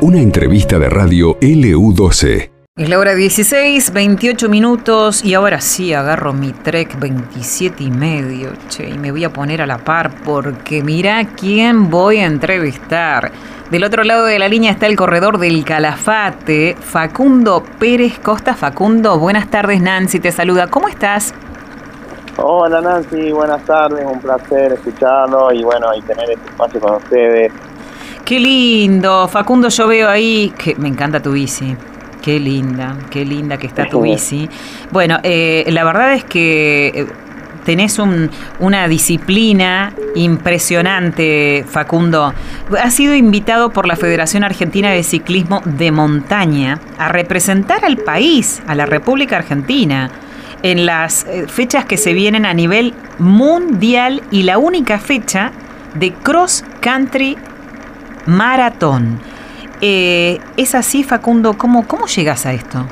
Una entrevista de radio LU12. Es la hora 16, 28 minutos y ahora sí agarro mi trek 27 y medio, che, y me voy a poner a la par porque mira quién voy a entrevistar. Del otro lado de la línea está el corredor del Calafate, Facundo Pérez Costa. Facundo, buenas tardes, Nancy te saluda. ¿Cómo estás? Hola Nancy, buenas tardes, un placer escucharlo y bueno, y tener este espacio con ustedes. Qué lindo, Facundo, yo veo ahí que me encanta tu bici. Qué linda, qué linda que está tu bici. Bueno, eh, la verdad es que eh, tenés una disciplina impresionante, Facundo. Has sido invitado por la Federación Argentina de Ciclismo de Montaña a representar al país, a la República Argentina, en las eh, fechas que se vienen a nivel mundial y la única fecha de cross country maratón. Eh, ¿Es así, Facundo? ¿Cómo, cómo llegas a esto?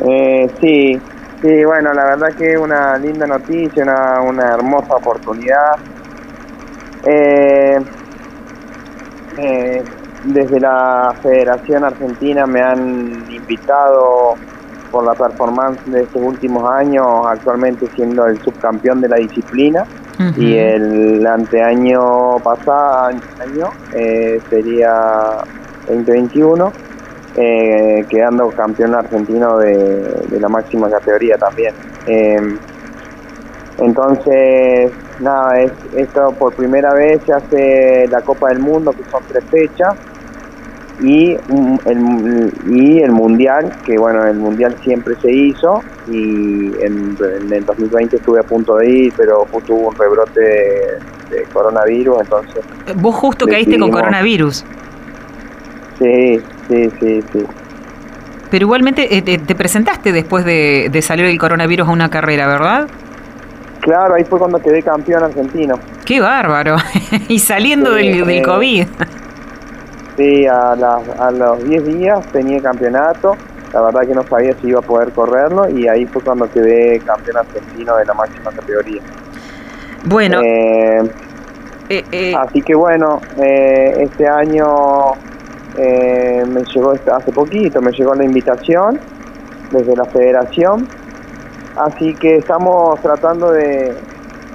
Eh, sí, sí, bueno, la verdad que es una linda noticia, una, hermosa oportunidad. Eh, eh, desde la Federación Argentina me han invitado por la performance de estos últimos años, actualmente siendo el subcampeón de la disciplina. Y el anteaño pasado año eh, sería 2021 eh, quedando campeón argentino de, la máxima categoría también. Em, entonces nada es esto por primera vez se hace la Copa del Mundo que son tres fechas y el, y el mundial, que bueno, el mundial siempre se hizo y en, el 2020 estuve a punto de ir, pero justo hubo un rebrote de, coronavirus, entonces... Vos justo caíste con coronavirus. Sí, sí, sí, sí. Pero igualmente eh, te, presentaste después de, salir el coronavirus a una carrera, ¿verdad? Claro, ahí fue cuando quedé campeón argentino. ¡Qué bárbaro! y saliendo del, del eh, COVID. Sí, a, a los 10 días tenía campeonato. La verdad que no sabía si iba a poder correrlo y ahí fue cuando quedé campeón argentino de la máxima categoría. Bueno. Eh, eh, eh. Así que bueno, este año me llegó, hace poquito, me llegó la invitación desde la federación. Así que estamos tratando de,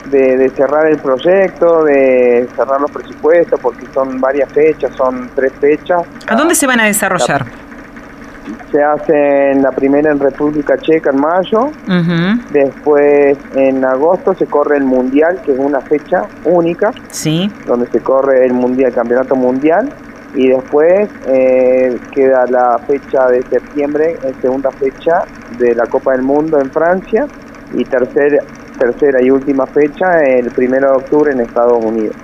de, cerrar el proyecto, de cerrar los presupuestos, porque son varias fechas, son tres fechas. ¿A dónde se van a desarrollar? se hace en la primera en República Checa en mayo, después en agosto se corre el Mundial, que es una fecha única, sí. donde se corre el mundial, el campeonato mundial, y después eh, queda la fecha de septiembre, segunda fecha de la Copa del Mundo en Francia, y tercer tercera y última fecha el primero de octubre en Estados Unidos.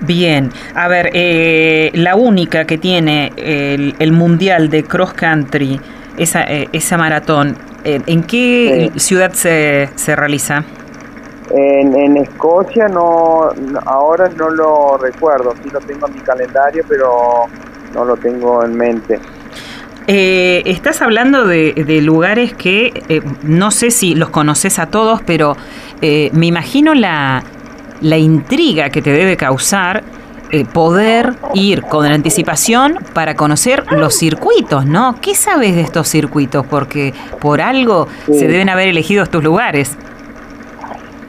Bien, a ver, eh, la única que tiene el, Mundial de Cross Country, esa, eh, esa maratón, eh, ¿en qué ciudad se, se realiza? En, en, Escocia no, ahora no lo recuerdo, sí lo tengo en mi calendario, pero no lo tengo en mente. Eh, estás hablando de, lugares que eh, no sé si los conoces a todos, pero eh, me imagino la, la, intriga que te debe causar poder ir con anticipación para conocer los circuitos, ¿no? ¿Qué sabes de estos circuitos? Porque por algo se deben haber elegido estos lugares.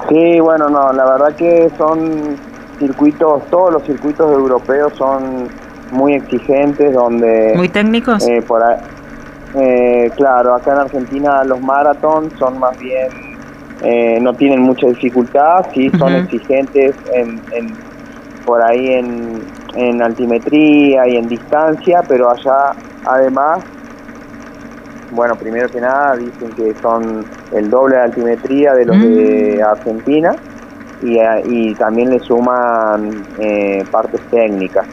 Sí, bueno, no, la verdad que son circuitos, todos los circuitos europeos son muy exigentes, donde... Muy técnicos. Eh, por eh, claro, acá en Argentina los maratons son más bien, eh, no tienen mucha dificultad, sí son exigentes en, por ahí en, en altimetría y en distancia, pero allá además bueno, primero que nada dicen que son el doble de altimetría de los de mm. Argentina y, y, también le suman partes técnicas.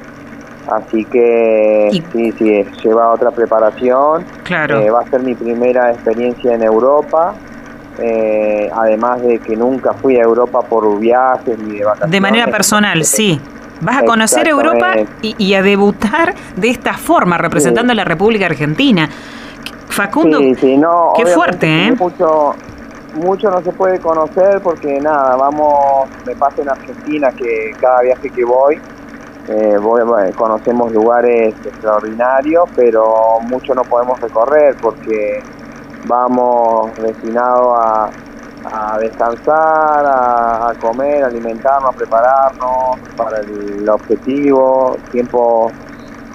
Así que sí, sí, lleva otra preparación. Claro. Eh, va a ser mi primera experiencia en Europa. Eh, además de que nunca fui a Europa por viajes ni de vacaciones. De manera personal, sí. Vas a conocer Europa y, a debutar de esta forma, representando a la República Argentina. Facundo, sí, no, qué fuerte, ¿eh? Mucho, mucho no se puede conocer porque nada, vamos, me pasa en Argentina que cada viaje que voy eh, conocemos lugares extraordinarios, pero mucho no podemos recorrer porque vamos destinados a, descansar, a, comer, a alimentarnos, a prepararnos para el, objetivo, tiempo,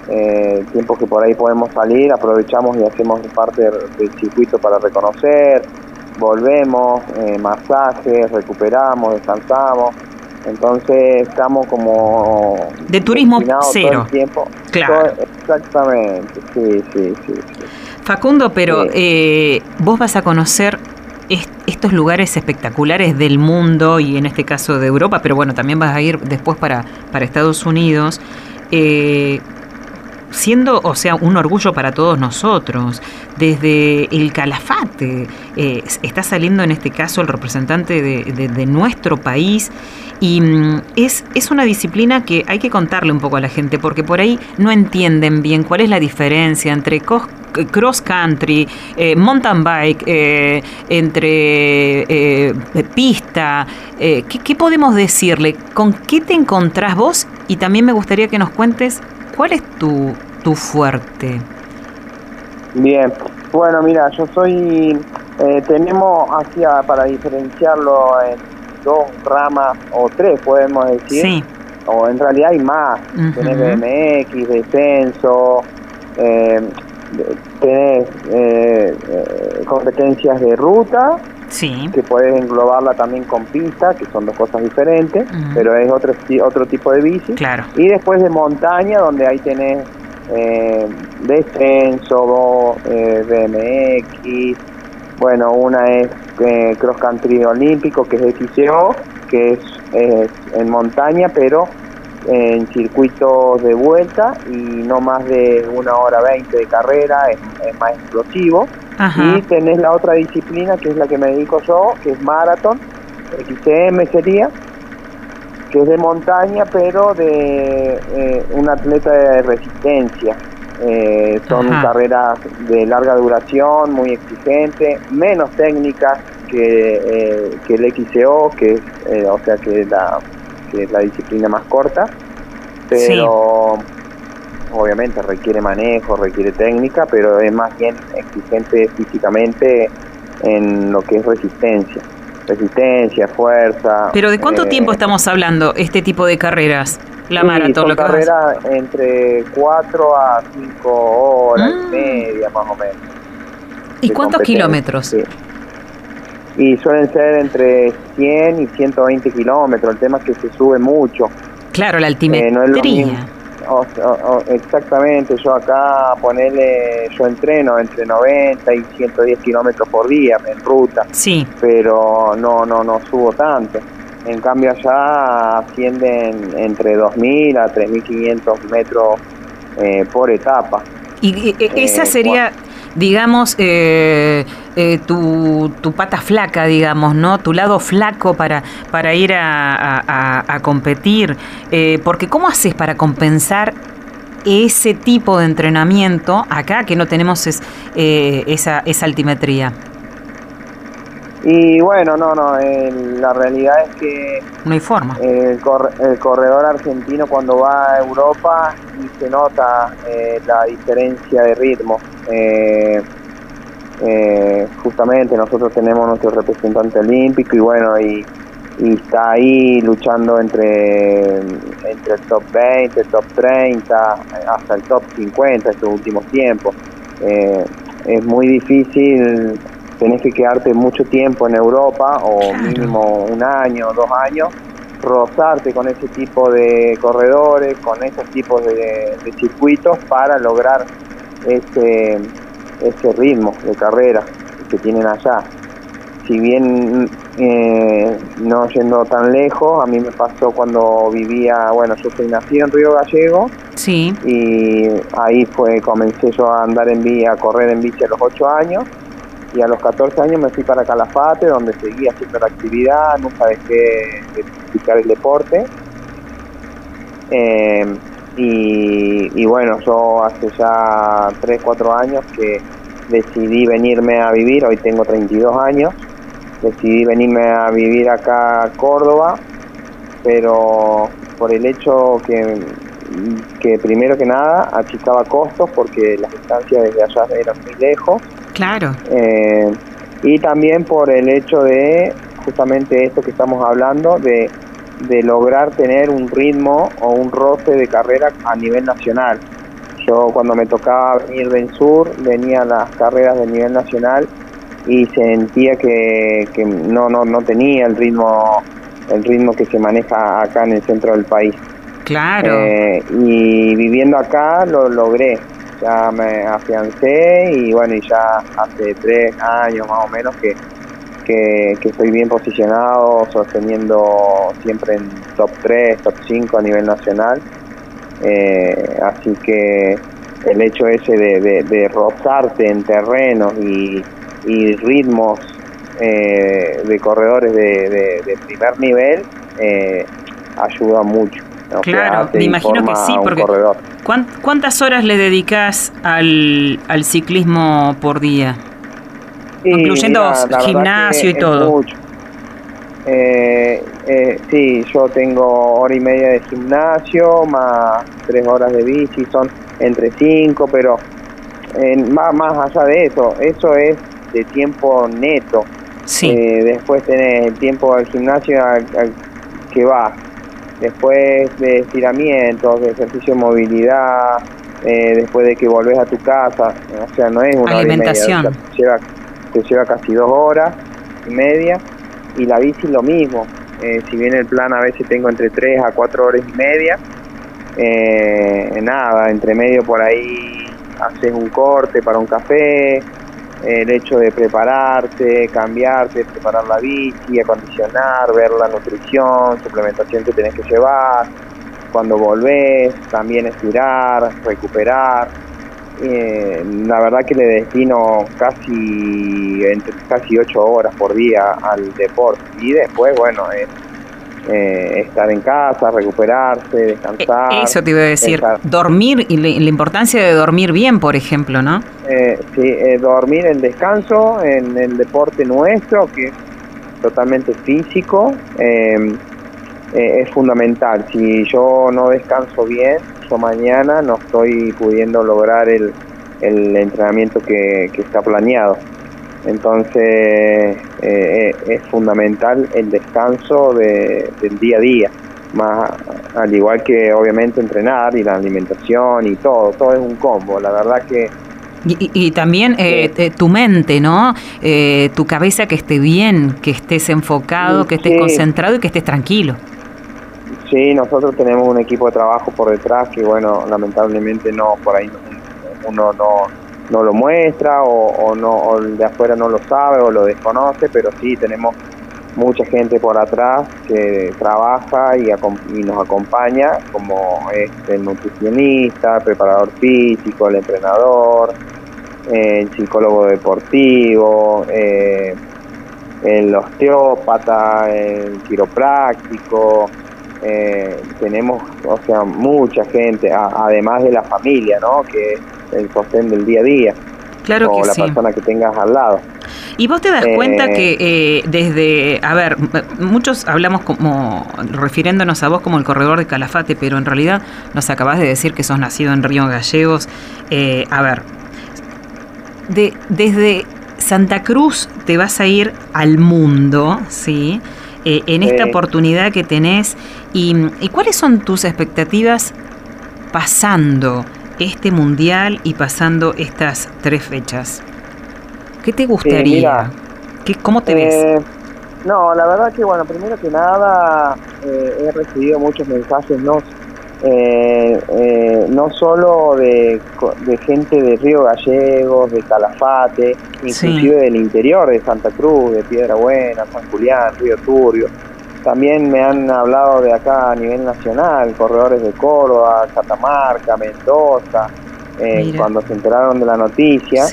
eh, que por ahí podemos salir, aprovechamos y hacemos parte del circuito para reconocer, volvemos, eh, masajes, recuperamos, descansamos entonces estamos como... De turismo cero. tiempo. Claro. exactamente, sí, sí, sí, Facundo, pero eh, vos vas a conocer estos lugares espectaculares del mundo y en este caso de Europa, pero bueno, también vas a ir después para, para Estados Unidos. Eh, siendo, o sea, un orgullo para todos nosotros. Desde el Calafate eh, está saliendo en este caso el representante de, nuestro país y mm, es, es, una disciplina que hay que contarle un poco a la gente porque por ahí no entienden bien cuál es la diferencia entre cross country, eh, mountain bike, eh, entre pista. ¿qué, ¿Qué podemos decirle? ¿Con qué te encontrás vos? Y también me gustaría que nos cuentes ¿Cuál es tu, tu fuerte? Bien, bueno, mira, yo soy, eh, tenemos así para diferenciarlo en dos ramas o tres, podemos decir. Sí. O en realidad hay más. Tenés BMX, descenso, eh, tenés eh, eh, competencias de ruta sí. que puedes englobarla también con pista, que son dos cosas diferentes, pero es otro, otro tipo de bici. Claro. Y después de montaña, donde ahí tenés eh, descenso, eh, BMX, bueno, una es eh, cross country olímpico, que es XCO, que es, en montaña, pero en circuitos de vuelta y no más de una hora veinte de carrera, es más explosivo. Y tenés la otra disciplina, que es la que me dedico yo, que es maratón, XCM sería, que es de montaña, pero de eh, un atleta de resistencia. Eh, son carreras de larga duración, muy exigentes, menos técnicas que, eh, que el XCO, que es, o sea, que la, que es la disciplina más corta, pero obviamente requiere manejo, requiere técnica, pero es más bien exigente físicamente en lo que es resistencia. Resistencia, fuerza. ¿Pero de cuánto tiempo eh, estamos hablando este tipo de carreras? La maratón, son carreras entre 4 a 5 horas y ah. media más o menos. ¿Y cuántos kilómetros? Y suelen ser entre 100 y 120 kilómetros. El tema es que se sube mucho. Claro, la altimetría. Eh, no exactamente, yo acá ponele, yo entreno entre 90 y 110 kilómetros por día en ruta, sí. pero no, no, no subo tanto. En cambio allá ascienden entre 2.000 a 3.500 metros eh, por etapa. Y esa eh, sería digamos, eh, eh, tu, tu, pata flaca, digamos, ¿no? Tu lado flaco para, para ir a, competir. Eh, porque ¿cómo haces para compensar ese tipo de entrenamiento acá que no tenemos es, esa, esa altimetría? Y bueno, no, no, la realidad es que... No hay forma. El, corredor argentino cuando va a Europa y se nota eh, la diferencia de ritmo. Eh, eh, justamente nosotros tenemos nuestro representante olímpico y bueno, y, está ahí luchando entre, entre el top 20, el top 30, hasta el top 50 estos últimos tiempos. es muy difícil tenés que quedarte mucho tiempo en Europa, o mínimo un año, dos años, rozarte con ese tipo de corredores, con esos tipos de, circuitos para lograr ese, ese ritmo de carrera que tienen allá. Si bien eh, no yendo tan lejos, a mí me pasó cuando vivía, bueno, yo soy nacido en Río Gallego, sí. y ahí fue comencé yo a andar en bici, a correr en bici a los ocho años, y a los 14 años me fui para Calafate, donde seguí haciendo actividad, nunca dejé de practicar el deporte. Eh, y, bueno, yo hace ya 3, 4 años que decidí venirme a vivir, hoy tengo 32 años, decidí venirme a vivir acá a Córdoba, pero por el hecho que que primero que nada achicaba costos porque las distancias desde allá eran muy lejos. Claro. Eh, y también por el hecho de justamente esto que estamos hablando, de, de lograr tener un ritmo o un roce de carrera a nivel nacional. Yo cuando me tocaba venir del sur, venía a las carreras de nivel nacional y sentía que, que no, no, no tenía el ritmo el ritmo que se maneja acá en el centro del país. Claro. Eh, y viviendo acá lo logré. Ya me afiancé y bueno, y ya hace tres años más o menos que, que, estoy bien posicionado, sosteniendo siempre en top 3, top 5 a nivel nacional. Eh, así que el hecho ese de, de, de rozarte en terrenos y, ritmos eh, de corredores de, primer nivel eh, ayuda mucho. Claro, me imagino que sí, porque ¿cuántas horas le dedicas al, al ciclismo por día? Incluyendo gimnasio y todo. Eh, eh, sí, yo tengo hora y media de gimnasio, más tres horas de bici, son entre cinco, pero más, más allá de eso, eso es de tiempo neto. Eh, después tenés el tiempo al gimnasio al, que va. Después de estiramientos, de ejercicio de movilidad, eh, después de que volvés a tu casa. O sea, no es una Alimentación. te, lleva, te lleva casi dos horas y media. Y la bici lo mismo. Eh, si bien el plan a veces tengo entre tres a cuatro horas y media, nada, entre medio por ahí haces un corte para un café, el hecho de prepararte, cambiarte, preparar la bici, acondicionar, ver la nutrición, suplementación que tenés que llevar, cuando volvés, también estirar, recuperar. Eh, la verdad que le destino casi entre casi ocho horas por día al deporte y después bueno es eh, estar en casa, recuperarse, descansar. E-, eso te iba a decir, dormir y la importancia de dormir bien, por ejemplo, ¿no? Eh, sí, eh, dormir en descanso, en el deporte nuestro, que es totalmente físico, em, es fundamental. Si yo no descanso bien, yo mañana no estoy pudiendo lograr el, el entrenamiento que, que está planeado. Entonces eh, eh, es fundamental el descanso de, del día a día, más al igual que obviamente entrenar y la alimentación y todo, todo es un combo. La verdad que y, también eh, tu mente, ¿no? tu cabeza que esté bien, que estés enfocado, que estés concentrado y que estés tranquilo. Sí, nosotros tenemos un equipo de trabajo por detrás que, bueno, lamentablemente no, por ahí uno no, no lo muestra o, no el de afuera no lo sabe o lo desconoce, pero sí tenemos mucha gente por atrás que trabaja y, nos acompaña, como el nutricionista, el preparador físico, el entrenador, el psicólogo deportivo, eh, el osteópata, el quiropráctico, eh, tenemos, o sea, mucha gente, además de la familia, ¿no? Que el sostén del día a día. Claro o la persona que tengas al lado. Y vos te das cuenta eh, que eh, desde, a ver, muchos hablamos como, refiriéndonos a vos como el corredor de Calafate, pero en realidad nos acabás de decir que sos nacido en Río Gallegos. Eh, a ver, de, desde Santa Cruz te vas a ir al mundo, ¿sí? en esta oportunidad que tenés. Y, ¿Y cuáles son tus expectativas pasando este mundial y pasando estas tres fechas? ¿Qué te gustaría? ¿Qué, ¿Cómo te ves? Eh, no, la verdad que, bueno, primero que nada, eh, he recibido muchos mensajes, no, eh, no solo de, gente de Río Gallegos, de Calafate, inclusive del interior de Santa Cruz, de Piedra Buena, San Julián, Río Turbio. También me han hablado de acá a nivel nacional, corredores de Córdoba, Catamarca, Mendoza, eh, cuando se enteraron de la noticia.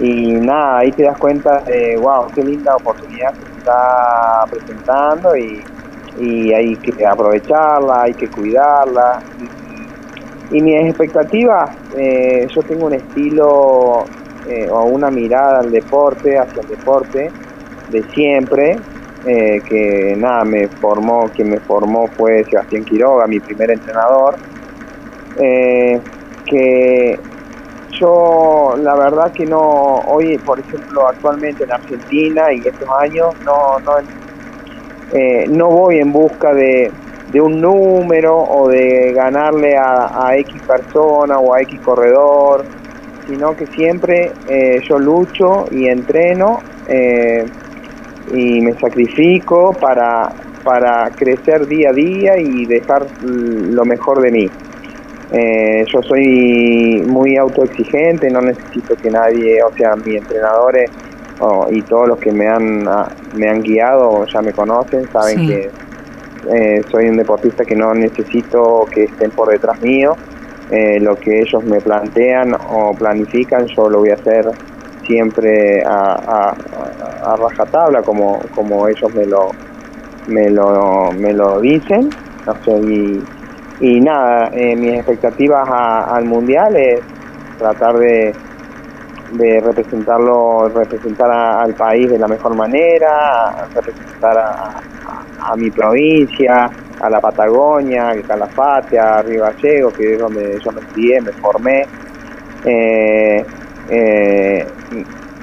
Y nada, ahí te das cuenta de, wow, qué linda oportunidad que se está presentando y, hay que aprovecharla, hay que cuidarla. Y, mis expectativas, eh, yo tengo un estilo eh, o una mirada al deporte, hacia el deporte de siempre, eh, que nada, me formó, quien me formó fue Sebastián Quiroga, mi primer entrenador, eh, que yo la verdad que no, hoy por ejemplo actualmente en Argentina y estos años no, no, eh, no voy en busca de, de, un número o de ganarle a, X persona o a X corredor, sino que siempre eh, yo lucho y entreno eh, y me sacrifico para, para crecer día a día y dejar lo mejor de mí. Eh, yo soy muy autoexigente, no necesito que nadie, o sea, mis entrenadores y todos los que me han, ah, me han guiado ya me conocen, saben que eh, soy un deportista que no necesito que estén por detrás mío. Eh, lo que ellos me plantean o planifican, yo lo voy a hacer siempre a, a, rajatabla, como, como ellos me lo, me lo, me lo dicen. Y, y nada, eh, mis expectativas al mundial es tratar de, de representarlo, representar al país de la mejor manera, representar a, mi provincia, a la Patagonia, al Calafate, a Río Gallego, que es donde yo me estudié, me formé. Eh, eh,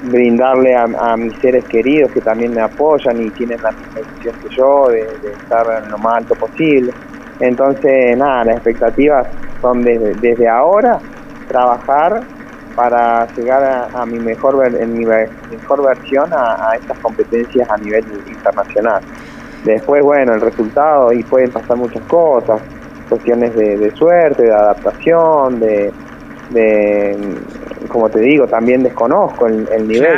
brindarle a, mis seres queridos que también me apoyan y tienen la misma decisión que yo de, de estar en lo más alto posible. Entonces, nada, las expectativas son desde, ahora trabajar para llegar a, mi mejor en mi mejor versión a, estas competencias a nivel internacional. Después, bueno, el resultado y pueden pasar muchas cosas, cuestiones de, suerte, de adaptación, de, como te digo, también desconozco el, nivel,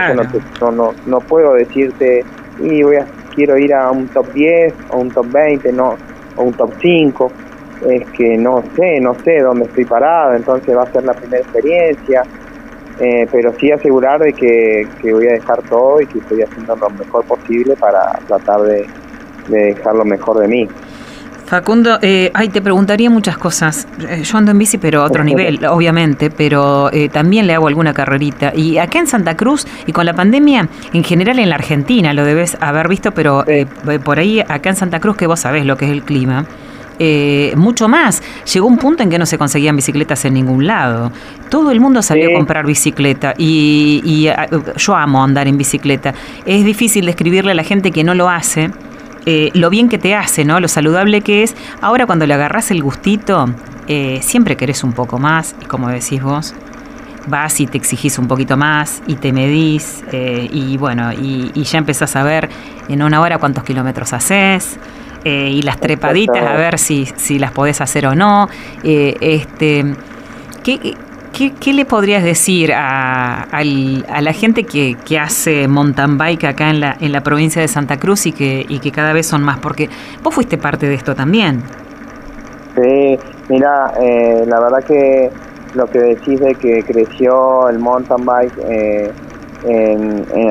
yo no, no, no, puedo decirte, y voy a, quiero ir a un top 10 o un top 20, no, o un top 5, es que no sé, no sé dónde estoy parado, entonces va a ser la primera experiencia, eh, pero sí asegurar de que, voy a dejar todo y que estoy haciendo lo mejor posible para tratar de, dejar lo mejor de mí. Facundo, eh, ay, te preguntaría muchas cosas. Eh, yo ando en bici, pero a otro nivel, obviamente, pero eh, también le hago alguna carrerita. Y acá en Santa Cruz, y con la pandemia, en general en la Argentina, lo debes haber visto, pero por ahí, acá en Santa Cruz, que vos sabés lo que es el clima, mucho más. Llegó un punto en que no se conseguían bicicletas en ningún lado. Todo el mundo salió a comprar bicicleta y, y, yo amo andar en bicicleta. Es difícil describirle a la gente que no lo hace eh, lo bien que te hace, ¿no? Lo saludable que es. Ahora cuando le agarras el gustito, eh, siempre querés un poco más, y como decís vos, vas y te exigís un poquito más y te medís eh, y bueno, y, ya empezás a ver en una hora cuántos kilómetros haces. y las trepaditas a ver si, si las podés hacer o no. este, ¿qué, ¿Qué, le podrías decir a, la gente que, hace mountain bike acá en la, en la provincia de Santa Cruz y que, y que cada vez son más? Porque vos fuiste parte de esto también. Sí, mira, eh, la verdad que lo que decís de que creció el mountain bike eh,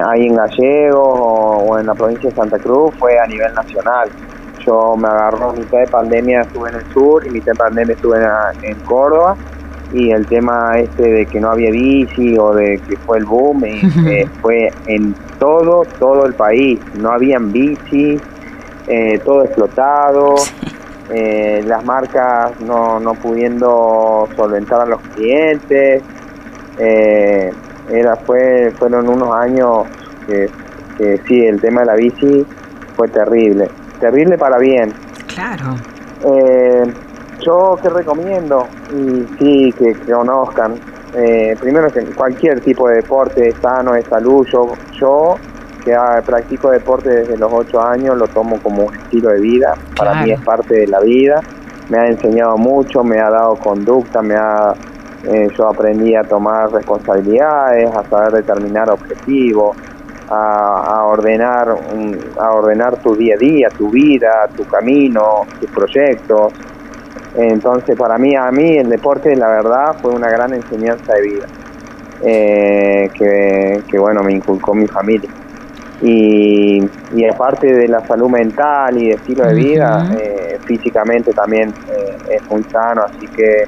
ahí en Gallegos o, en la provincia de Santa Cruz fue a nivel nacional. Yo me agarró mitad de pandemia, estuve en el sur y mitad de pandemia estuve en Córdoba y el tema este de que no había bici o de que fue el boom eh, fue en todo todo el país. No habían bici eh, todo explotado eh, las marcas no, no pudiendo solventar a los clientes. Era fue fueron unos años que, que sí el tema de la bici fue terrible. Terrible para bien. Claro yo que recomiendo, y sí, que, conozcan, eh, primero que cualquier tipo de deporte sano, de salud, yo, yo que practico deporte desde los 8 años, lo tomo como un estilo de vida, para mí es parte de la vida, me ha enseñado mucho, me ha dado conducta, me ha, eh, yo aprendí a tomar responsabilidades, a saber determinar objetivos, a, a ordenar, a ordenar tu día a día, tu vida, tu camino, tus proyectos, entonces, para mí, a mí el deporte, la verdad, fue una gran enseñanza de vida, eh, que, bueno, me inculcó mi familia. Y, y aparte de la salud mental y de estilo de vida, eh, físicamente también eh, es muy sano, así que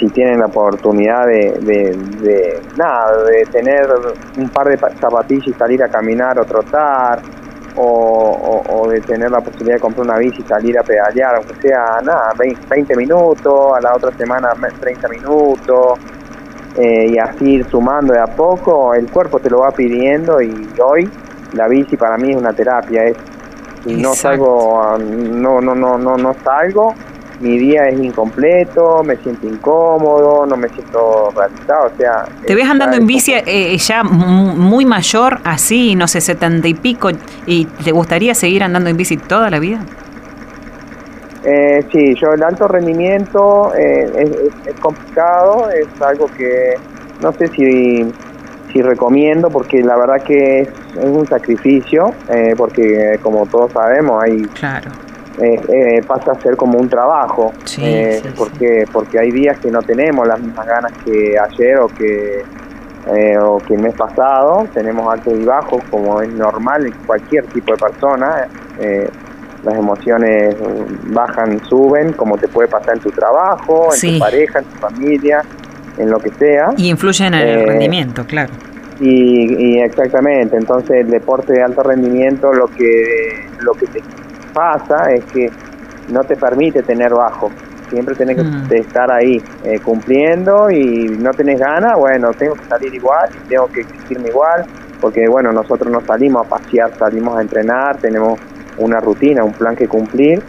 si tienen la oportunidad de, de, nada, de tener un par de zapatillas y salir a caminar o trotar, o, de tener la posibilidad de comprar una bici y salir a pedalear, aunque sea nada, 20 minutos, a la otra semana 30 minutos, eh, y así ir sumando de a poco, el cuerpo te lo va pidiendo y hoy la bici para mí es una terapia, es si no salgo, no, no, no, no, no salgo, mi día es incompleto, me siento incómodo, no me siento realizado, o sea... ¿Te ves andando en bici eh, ya muy mayor, así, no sé, setenta y pico, y te gustaría seguir andando en bici toda la vida? Eh, sí, yo el alto rendimiento eh, es, complicado, es algo que no sé si, si recomiendo porque la verdad que es, un sacrificio, eh, porque como todos sabemos hay... Claro. Eh, pasa a ser como un trabajo, porque porque hay días que no tenemos las mismas ganas que ayer o que o que el mes pasado, tenemos altos y bajos como es normal en cualquier tipo de persona, las emociones bajan, suben, como te puede pasar en tu trabajo, en tu pareja, en tu familia, en lo que sea. Y influyen en el eh, rendimiento, claro. Y, exactamente, entonces el deporte de alto rendimiento lo que, lo que te pasa es que no te permite tener bajo. Siempre tienes que mm. estar ahí eh, cumpliendo y no tenés ganas, bueno, tengo que salir igual, tengo que exigirme igual, porque bueno, nosotros no salimos a pasear, salimos a entrenar, tenemos una rutina, un plan que cumplir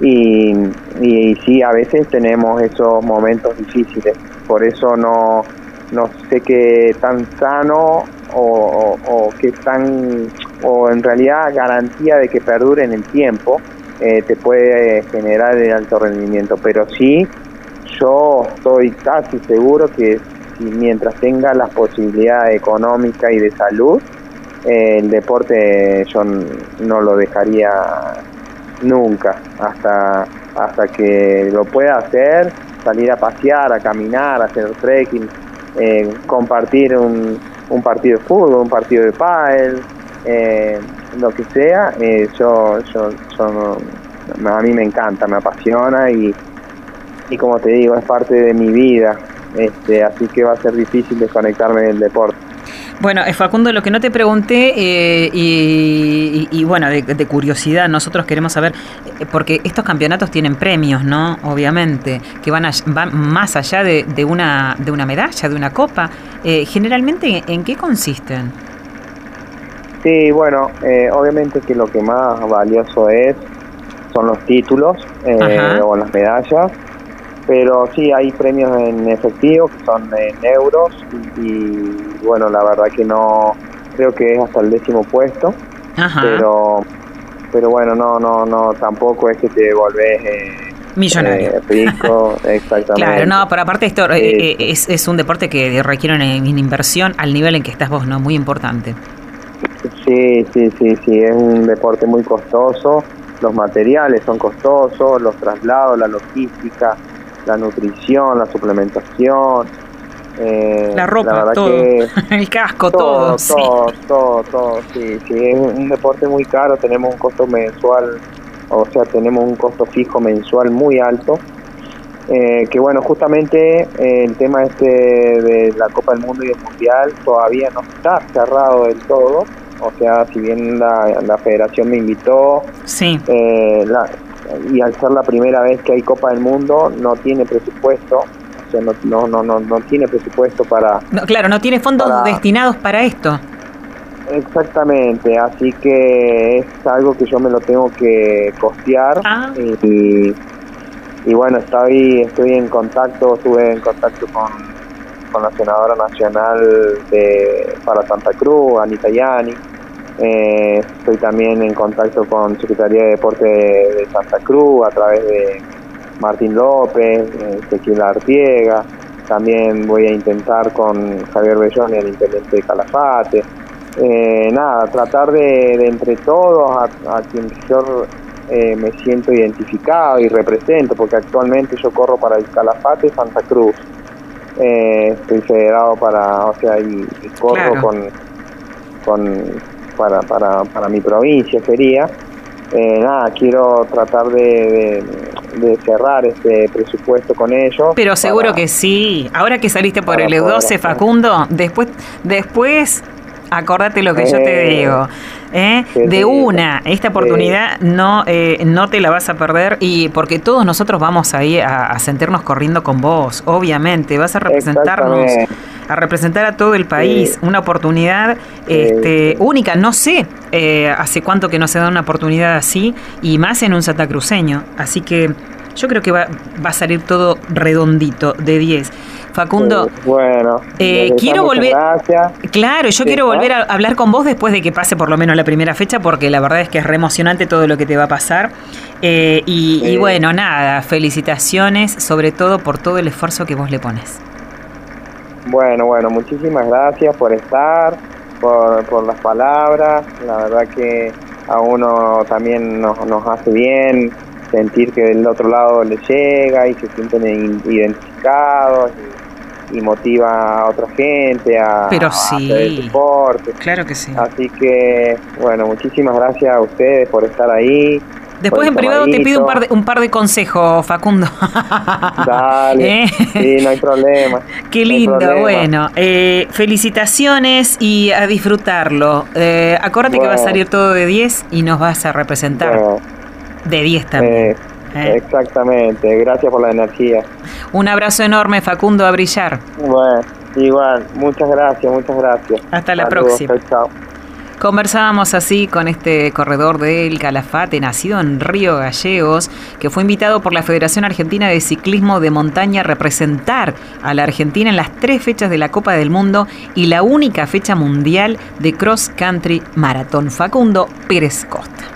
y, y, sí, a veces tenemos esos momentos difíciles, por eso no, no sé qué tan sano o, o, qué tan, o en realidad garantía de que perdure en el tiempo eh, te puede generar el alto rendimiento, pero sí, yo estoy casi seguro que si mientras tenga las posibilidades económicas y de salud, el deporte yo no lo dejaría nunca. Hasta hasta que lo pueda hacer salir a pasear a caminar a hacer trekking eh, compartir un, un, partido de fútbol un partido de pádel eh, lo que sea eh, yo, yo, a mí me encanta me apasiona y y como te digo es parte de mi vida este así que va a ser difícil desconectarme del deporte bueno, eh, Facundo, lo que no te pregunté, eh, y, bueno, de, curiosidad, nosotros queremos saber, eh, porque estos campeonatos tienen premios, ¿no? Obviamente, que van, van más allá de, una, de una medalla, de una copa. generalmente, ¿en qué consisten? Sí, bueno, obviamente que lo que más valioso es son los títulos o las medallas pero sí hay premios en efectivo que son en euros y, bueno la verdad que no creo que es hasta el décimo puesto pero pero bueno no no no tampoco es que te volvés eh, millonario. eh, rico exactamente. claro no pero aparte esto eh, es, es un deporte que requiere una, inversión al nivel en que estás vos no muy importante sí sí sí sí es un deporte muy costoso los materiales son costosos los traslados la logística la nutrición, la suplementación. Eh, la ropa, todo. el casco, todo. Todo, todo, todo, sí, sí. Es un deporte muy caro, tenemos un costo mensual, o sea, tenemos un costo fijo mensual muy alto. Eh, que bueno, justamente eh, el tema este de la Copa del Mundo y el Mundial todavía no está cerrado del todo. O sea, si bien la, la federación me invitó, sí. la, y al ser la primera vez que hay Copa del Mundo no tiene presupuesto, o sea, no, no, no, no, tiene presupuesto para... claro, no tiene fondos destinados para esto. Exactamente, así que es algo que yo me lo tengo que costear ah. y, y, bueno, estoy, estoy en contacto, estuve en contacto con, con la senadora nacional de para Santa Cruz, Anita Yani, eh, estoy también en contacto con Secretaría de Deporte de, Santa Cruz a través de Martín López, Ezequiel Artiega. También voy a intentar con Javier Bellón, el intendente de Calafate. Eh, nada, tratar de, entre todos, a, quien yo eh, me siento identificado y represento, porque actualmente yo corro para el Calafate Santa Cruz. Estoy federado para, o sea, y, corro con, con para, para, para mi provincia sería. Eh, nada, quiero tratar de, de, cerrar este presupuesto con ellos. Pero seguro que sí. Ahora que saliste por el EU12, Facundo, después, después Acordate lo que yo te eh, digo. ¿eh? De una, esta oportunidad no, eh, no te la vas a perder y porque todos nosotros vamos ahí a, sentirnos corriendo con vos, obviamente. Vas a representarnos, a representar a todo el país. Una oportunidad este, única. No sé hace cuánto que no se da una oportunidad así y más en un santacruceño. Así que yo creo que va, va a salir todo redondito de 10. Facundo, bueno, eh, quiero volver. Claro, yo quiero volver a hablar con vos después de que pase por lo menos la primera fecha, porque la verdad es que es re emocionante todo lo que te va a pasar. Eh, y, bueno, nada, felicitaciones, sobre todo por todo el esfuerzo que vos le pones. Bueno, bueno, muchísimas gracias por estar, por, por las palabras. La verdad que a uno también nos, nos hace bien sentir que del otro lado le llega y se sienten identificados y, motiva a otra gente a, Pero sí. hacer el deporte. Claro que sí. Así que, bueno, muchísimas gracias a ustedes por estar ahí. Después en privado te pido un par de, un par de consejos, Facundo. Dale. ¿Eh? Sí, no hay problema. Qué lindo, bueno. Eh, felicitaciones y a disfrutarlo. Eh, acuérdate que va a salir todo de 10 y nos vas a representar. De 10 también. Eh, ¿eh? Exactamente, gracias por la energía. Un abrazo enorme, Facundo, a brillar. Bueno, igual, muchas gracias, muchas gracias. Hasta la próxima. Conversábamos así con este corredor del Calafate, nacido en Río Gallegos, que fue invitado por la Federación Argentina de Ciclismo de Montaña a representar a la Argentina en las tres fechas de la Copa del Mundo y la única fecha mundial de Cross Country Maratón. Facundo Pérez Costa.